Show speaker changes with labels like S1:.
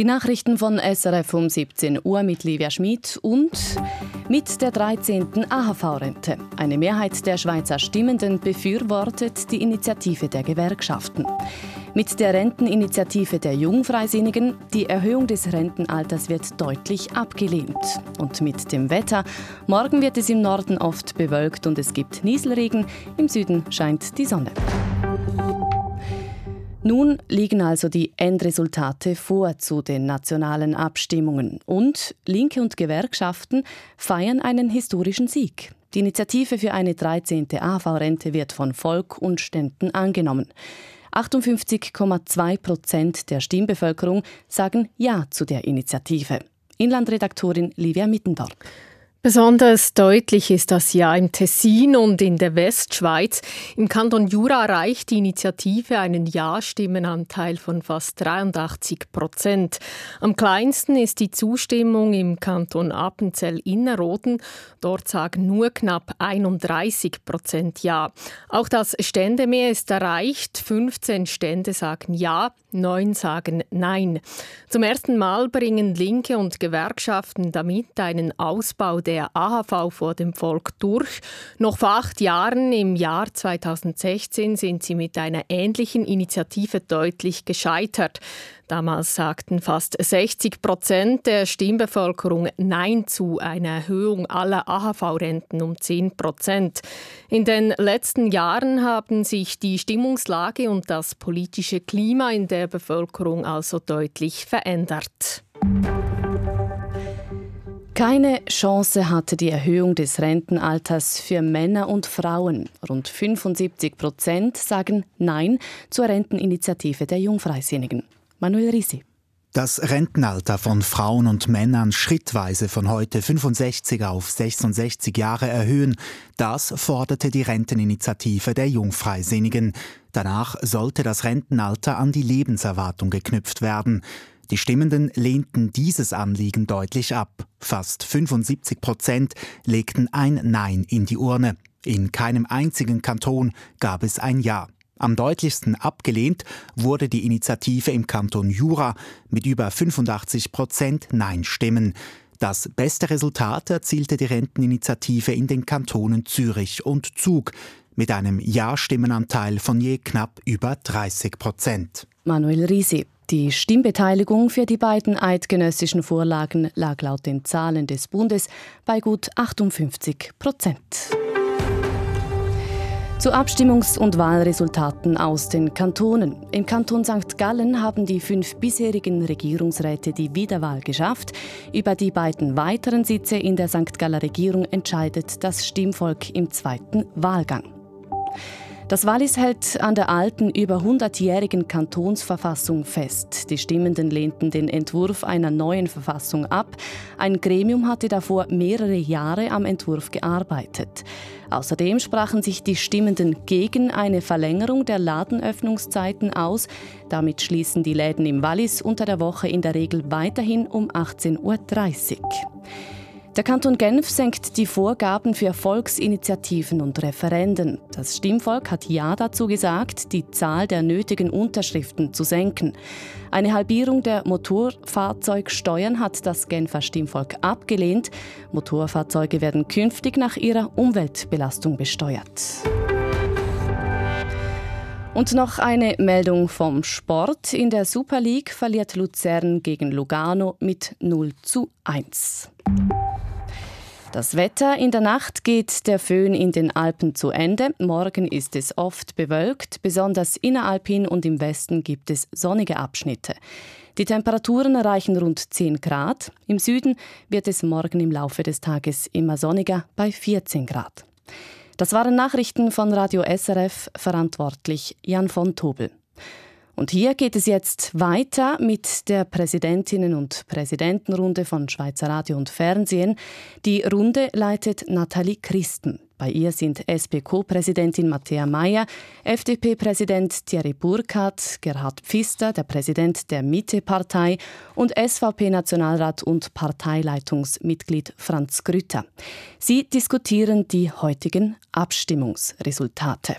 S1: Die Nachrichten von SRF um 17 Uhr mit Livia Schmid und mit der 13. AHV-Rente. Eine Mehrheit der Schweizer Stimmenden befürwortet die Initiative der Gewerkschaften. Mit der Renteninitiative der Jungfreisinnigen, die Erhöhung des Rentenalters wird deutlich abgelehnt. Und mit dem Wetter, morgen wird es im Norden oft bewölkt und es gibt Nieselregen, im Süden scheint die Sonne. Nun liegen also die Endresultate vor zu den nationalen Abstimmungen und Linke und Gewerkschaften feiern einen historischen Sieg. Die Initiative für eine 13. AV-Rente wird von Volk und Ständen angenommen. 58,2 Prozent der Stimmbevölkerung sagen Ja zu der Initiative. Inlandredaktorin Livia Mittendorf.
S2: Besonders deutlich ist das ja im Tessin und in der Westschweiz. Im Kanton Jura erreicht die Initiative einen Ja-Stimmenanteil von fast 83 Prozent. Am kleinsten ist die Zustimmung im Kanton Appenzell-Innerrhoden. Dort sagen nur knapp 31 Prozent Ja. Auch das Ständemeer ist erreicht. 15 Stände sagen Ja, 9 sagen Nein. Zum ersten Mal bringen Linke und Gewerkschaften damit einen Ausbau der AHV vor dem Volk durch. Noch vor acht Jahren, im Jahr 2016, sind sie mit einer ähnlichen Initiative deutlich gescheitert. Damals sagten fast 60 Prozent der Stimmbevölkerung Nein zu einer Erhöhung aller AHV-Renten um 10 Prozent. In den letzten Jahren haben sich die Stimmungslage und das politische Klima in der Bevölkerung also deutlich verändert.
S1: Keine Chance hatte die Erhöhung des Rentenalters für Männer und Frauen. Rund 75 Prozent sagen Nein zur Renteninitiative der Jungfreisinnigen. Manuel Risi.
S3: Das Rentenalter von Frauen und Männern schrittweise von heute 65 auf 66 Jahre erhöhen, das forderte die Renteninitiative der Jungfreisinnigen. Danach sollte das Rentenalter an die Lebenserwartung geknüpft werden. Die Stimmenden lehnten dieses Anliegen deutlich ab. Fast 75 Prozent legten ein Nein in die Urne. In keinem einzigen Kanton gab es ein Ja. Am deutlichsten abgelehnt wurde die Initiative im Kanton Jura mit über 85 Prozent Nein-Stimmen. Das beste Resultat erzielte die Renteninitiative in den Kantonen Zürich und Zug mit einem Ja-Stimmenanteil von je knapp über 30 Prozent.
S1: Manuel Risi. Die Stimmbeteiligung für die beiden eidgenössischen Vorlagen lag laut den Zahlen des Bundes bei gut 58 Prozent. Zu Abstimmungs- und Wahlresultaten aus den Kantonen. Im Kanton St. Gallen haben die fünf bisherigen Regierungsräte die Wiederwahl geschafft. Über die beiden weiteren Sitze in der St. Galler Regierung entscheidet das Stimmvolk im zweiten Wahlgang. Das Wallis hält an der alten, über 100-jährigen Kantonsverfassung fest. Die Stimmenden lehnten den Entwurf einer neuen Verfassung ab. Ein Gremium hatte davor mehrere Jahre am Entwurf gearbeitet. Außerdem sprachen sich die Stimmenden gegen eine Verlängerung der Ladenöffnungszeiten aus. Damit schließen die Läden im Wallis unter der Woche in der Regel weiterhin um 18.30 Uhr. Der Kanton Genf senkt die Vorgaben für Volksinitiativen und Referenden. Das Stimmvolk hat Ja dazu gesagt, die Zahl der nötigen Unterschriften zu senken. Eine Halbierung der Motorfahrzeugsteuern hat das Genfer Stimmvolk abgelehnt. Motorfahrzeuge werden künftig nach ihrer Umweltbelastung besteuert. Und noch eine Meldung vom Sport. In der Super League verliert Luzern gegen Lugano mit 0 zu 1. Das Wetter in der Nacht geht der Föhn in den Alpen zu Ende. Morgen ist es oft bewölkt, besonders inneralpin und im Westen gibt es sonnige Abschnitte. Die Temperaturen erreichen rund 10 Grad. Im Süden wird es morgen im Laufe des Tages immer sonniger bei 14 Grad. Das waren Nachrichten von Radio SRF, verantwortlich Jan von Tobel. Und hier geht es jetzt weiter mit der Präsidentinnen- und Präsidentenrunde von Schweizer Radio und Fernsehen. Die Runde leitet Nathalie Christen. Bei ihr sind SP-Co-Präsidentin Matthäa Mayer, FDP-Präsident Thierry Burkhardt, Gerhard Pfister, der Präsident der Mitte-Partei und SVP-Nationalrat und Parteileitungsmitglied Franz Grütter. Sie diskutieren die heutigen Abstimmungsresultate.